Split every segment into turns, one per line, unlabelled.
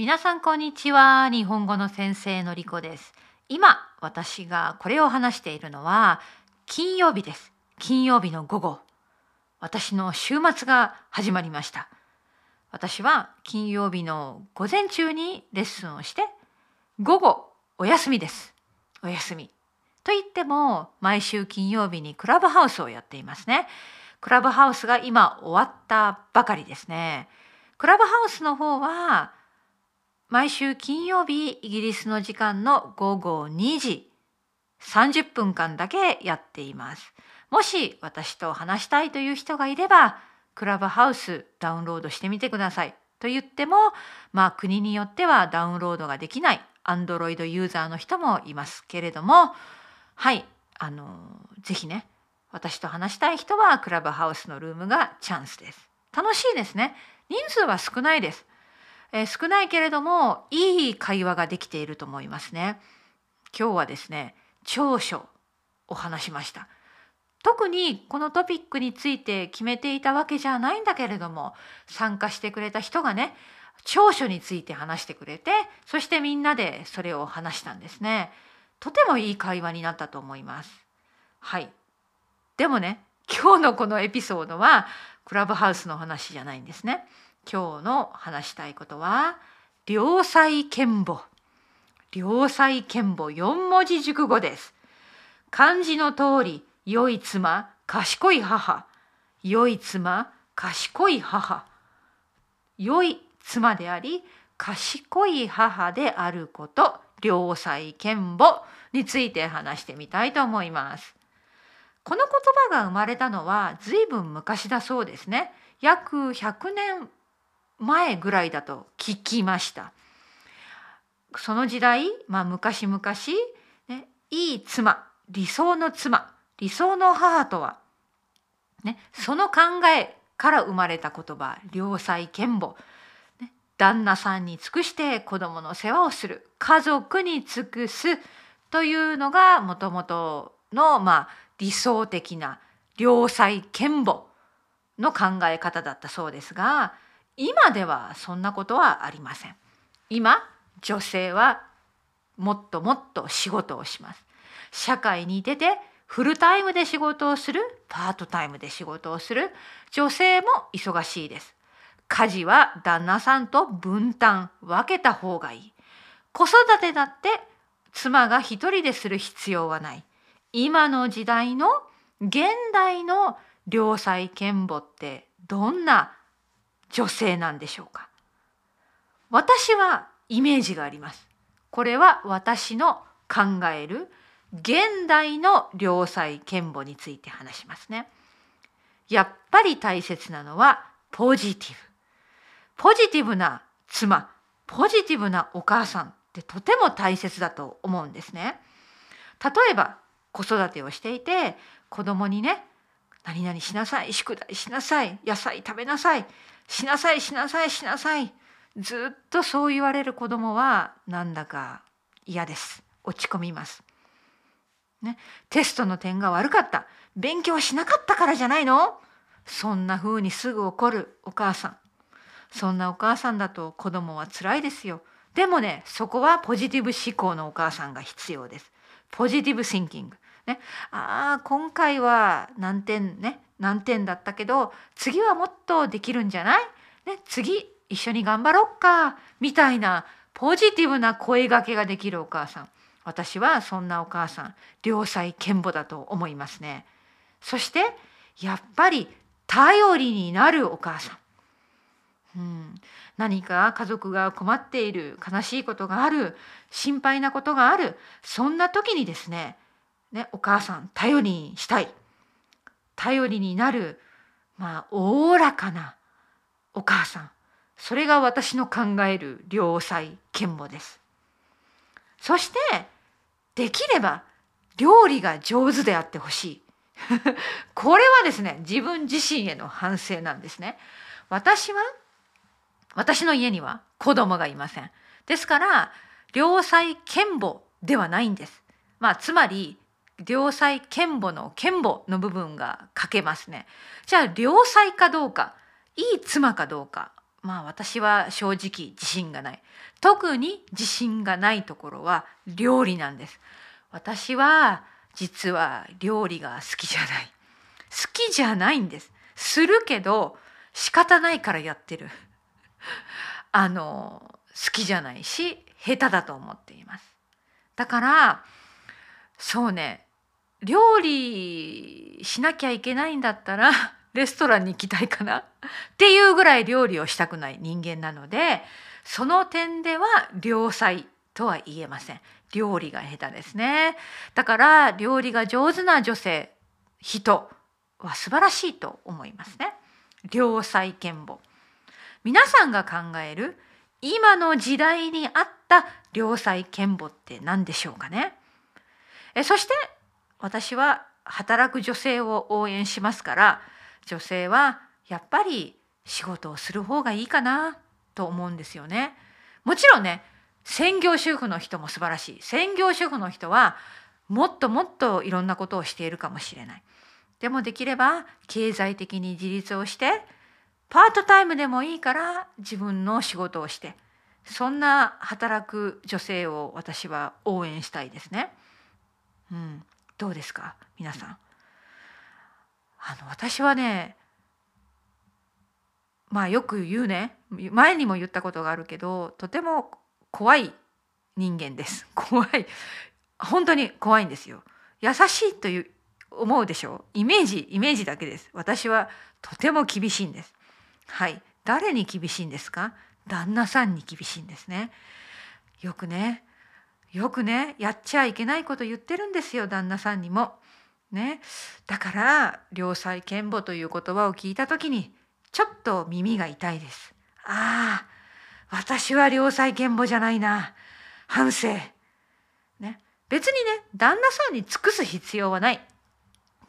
皆さんこんにちは。日本語の先生のりこです。今私がこれを話しているのは金曜日です。金曜日の午後。私の週末が始まりました。私は金曜日の午前中にレッスンをして午後お休みです。お休み。と言っても毎週金曜日にクラブハウスをやっていますね。クラブハウスが今終わったばかりですね。クラブハウスの方は毎週金曜日イギリスの時間の午後2時30分間だけやっています。もし私と話したいという人がいればクラブハウスダウンロードしてみてくださいと言ってもまあ国によってはダウンロードができない Android ユーザーの人もいますけれどもはいあのぜひね私と話したい人はクラブハウスのルームがチャンスです。楽しいですね。人数は少ないです。えー、少ないけれどもいい会話ができていると思いますね。今日はですね長所を話しました。特にこのトピックについて決めていたわけじゃないんだけれども参加してくれた人がね長所について話してくれてそしてみんなでそれを話したんですね。とてもいい会話になったと思います。はい。でもね今日のこのエピソードはクラブハウスの話じゃないんですね。今日の話したいことは良妻賢母。良妻賢母四文字熟語です。漢字の通り良い妻賢い母。良い妻賢い母。良い妻であり賢い母であること良妻賢母について話してみたいと思います。この言葉が生まれたのは随分昔だそうですね。約100年前ぐらいだと聞きました。その時代、まあ、昔々、ね、いい妻理想の妻理想の母とは、ね、その考えから生まれた言葉良妻賢母、ね、旦那さんに尽くして子供の世話をする家族に尽くすというのがもともとの、まあ、理想的な良妻賢母の考え方だったそうですが今ではそんなことはありません。今女性はもっともっと仕事をします。社会に出てフルタイムで仕事をするパートタイムで仕事をする女性も忙しいです。家事は旦那さんと分担分けた方がいい。子育てだって妻が一人でする必要はない。今の時代の現代の良妻賢母ってどんな女性なんでしょうか私はイメージがあります。これは私の考える現代の良妻賢母について話しますね。やっぱり大切なのはポジティブ。ポジティブな妻、ポジティブなお母さんってとても大切だと思うんですね。例えば子育てをしていて子供にね何々しなさい宿題しなさい野菜食べなさいしなさいしなさいしなさい。ずっとそう言われる子供はなんだか嫌です。落ち込みます。ね、テストの点が悪かった。勉強しなかったからじゃないの？そんな風にすぐ怒るお母さん。そんなお母さんだと子供は辛いですよ。でもねそこはポジティブ思考のお母さんが必要です。ポジティブシンキング。ね、ああ今回は何点ね何点だったけど次はもっとできるんじゃない、ね、次一緒に頑張ろっかみたいなポジティブな声がけができるお母さん。私はそんなお母さん良妻賢母だと思いますね。そしてやっぱり頼りになるお母さん。うん、何か家族が困っている悲しいことがある心配なことがあるそんな時にですねね、お母さん頼りにしたい。頼りになるまあおおらかなお母さん。それが私の考える良妻賢母です。そしてできれば料理が上手であってほしい。これはですね自分自身への反省なんですね。私は私の家には子供がいません。ですから良妻賢母ではないんです。まあつまり良妻賢母の賢母の部分が欠けますね。じゃあ良妻かどうかいい妻かどうかまあ私は正直自信がない。特に自信がないところは料理なんです。私は実は料理が好きじゃない。好きじゃないんです。するけど仕方ないからやってる。あの好きじゃないし下手だと思っています。だからそうね料理しなきゃいけないんだったら レストランに行きたいかな？っていうぐらい料理をしたくない人間なのでその点では良妻とは言えません。料理が下手ですね。だから料理が上手な女性人は素晴らしいと思いますね。良妻賢母。皆さんが考える今の時代に合った良妻賢母って何でしょうかね？えそして私は働く女性を応援しますから女性はやっぱり仕事をする方がいいかなと思うんですよね。もちろんね専業主婦の人も素晴らしい専業主婦の人はもっともっといろんなことをしているかもしれない。でもできれば経済的に自立をしてパートタイムでもいいから自分の仕事をしてそんな働く女性を私は応援したいですね。うん、どうですか？皆さん。あの私はねまあよく言うね。前にも言ったことがあるけどとても怖い人間です。怖い。本当に怖いんですよ。優しいという思うでしょ？イメージイメージだけです。私はとても厳しいんです。はい。誰に厳しいんですか？旦那さんに厳しいんですね。よくねよくねやっちゃいけないこと言ってるんですよ旦那さんにもね、だから良妻賢母という言葉を聞いた時にちょっと耳が痛いです。ああ私は良妻賢母じゃないな反省。ね、別にね旦那さんに尽くす必要はない。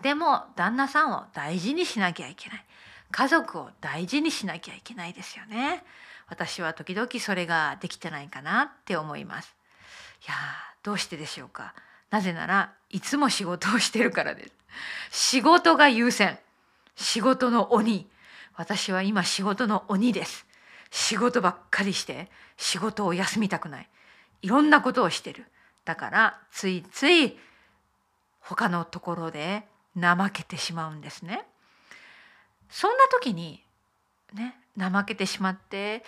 でも旦那さんを大事にしなきゃいけない。家族を大事にしなきゃいけないですよね。私は時々それができてないかなって思います。いやどうしてでしょうか。なぜならいつも仕事をしてるからです。仕事が優先。仕事の鬼。私は今仕事の鬼です。仕事ばっかりして仕事を休みたくない。いろんなことをしてる。だからついつい他のところで怠けてしまうんですね。そんな時にね怠けてしまって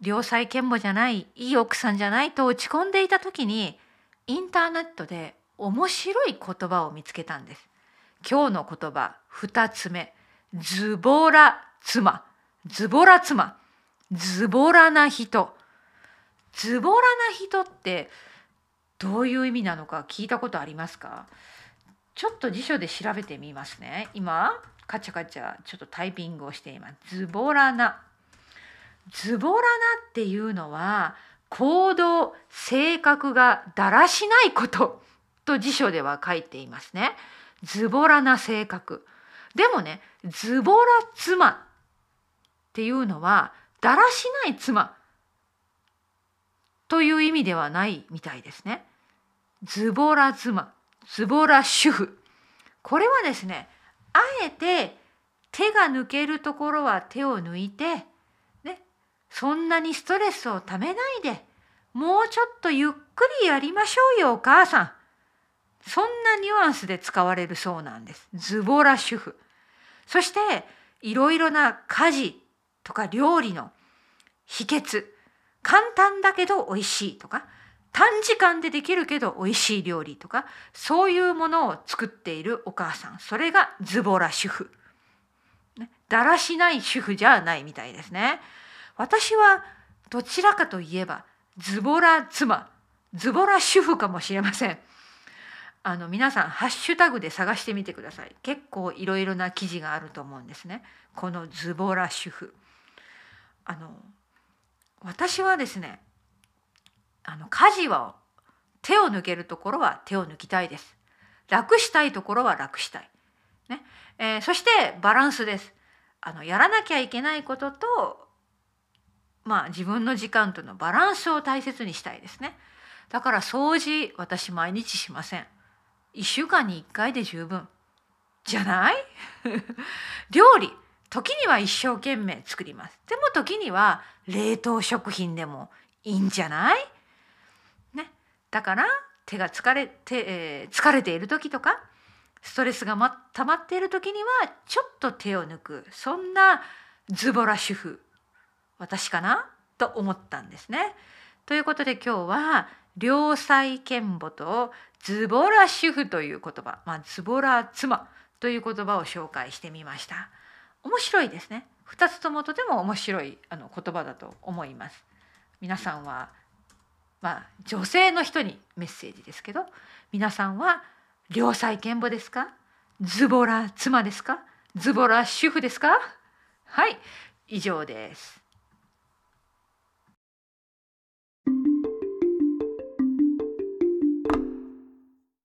良妻賢母じゃないいい奥さんじゃないと落ち込んでいた時にインターネットで面白い言葉を見つけたんです。今日の言葉2つ目。ズボラ妻。ズボラ妻。ズボラな人。ズボラな人ってどういう意味なのか聞いたことありますか？ちょっと辞書で調べてみますね。今カチャカチャちょっとタイピングをしていますズボラなズボラなっていうのは行動性格がだらしないことと辞書では書いていますね。ズボラな性格。でもね、ズボラ妻っていうのは、だらしない妻という意味ではないみたいですね。ズボラ妻、ズボラ主婦。これはですね、あえて手が抜けるところは手を抜いて、ね、そんなにストレスをためないで、もうちょっとゆっくりやりましょうよ、お母さん。そんなニュアンスで使われるそうなんです。ズボラ主婦。そしていろいろな家事とか料理の秘訣。簡単だけど美味しいとか短時間でできるけど美味しい料理とかそういうものを作っているお母さんそれがズボラ主婦。だらしない主婦じゃないみたいですね。私はどちらかといえばズボラ妻ズボラ主婦かもしれません。あの皆さんハッシュタグで探してみてください結構いろいろな記事があると思うんですねこのズボラ主婦あの私はですねあの家事は手を抜けるところは手を抜きたいです。楽したいところは楽したい。ね、えー、そしてバランスです。あのやらなきゃいけないこととまあ自分の時間とのバランスを大切にしたいですね。だから掃除私毎日しません。1週間に1回で十分。じゃない？料理。時には一生懸命作ります。でも時には冷凍食品でもいいんじゃない？だから手が疲れて、えー、疲れている時とかストレスが、ま、溜まっている時にはちょっと手を抜くそんなズボラ主婦私かなと思ったんですね。ということで今日は良妻賢母とズボラ主婦という言葉、まあ、ズボラ妻という言葉を紹介してみました。面白いですね。2つともとても面白いあの言葉だと思います。皆さんはまあ女性の人にメッセージですけど皆さんは良妻賢母ですか？ズボラ妻ですか？ズボラ主婦ですか？はい以上です。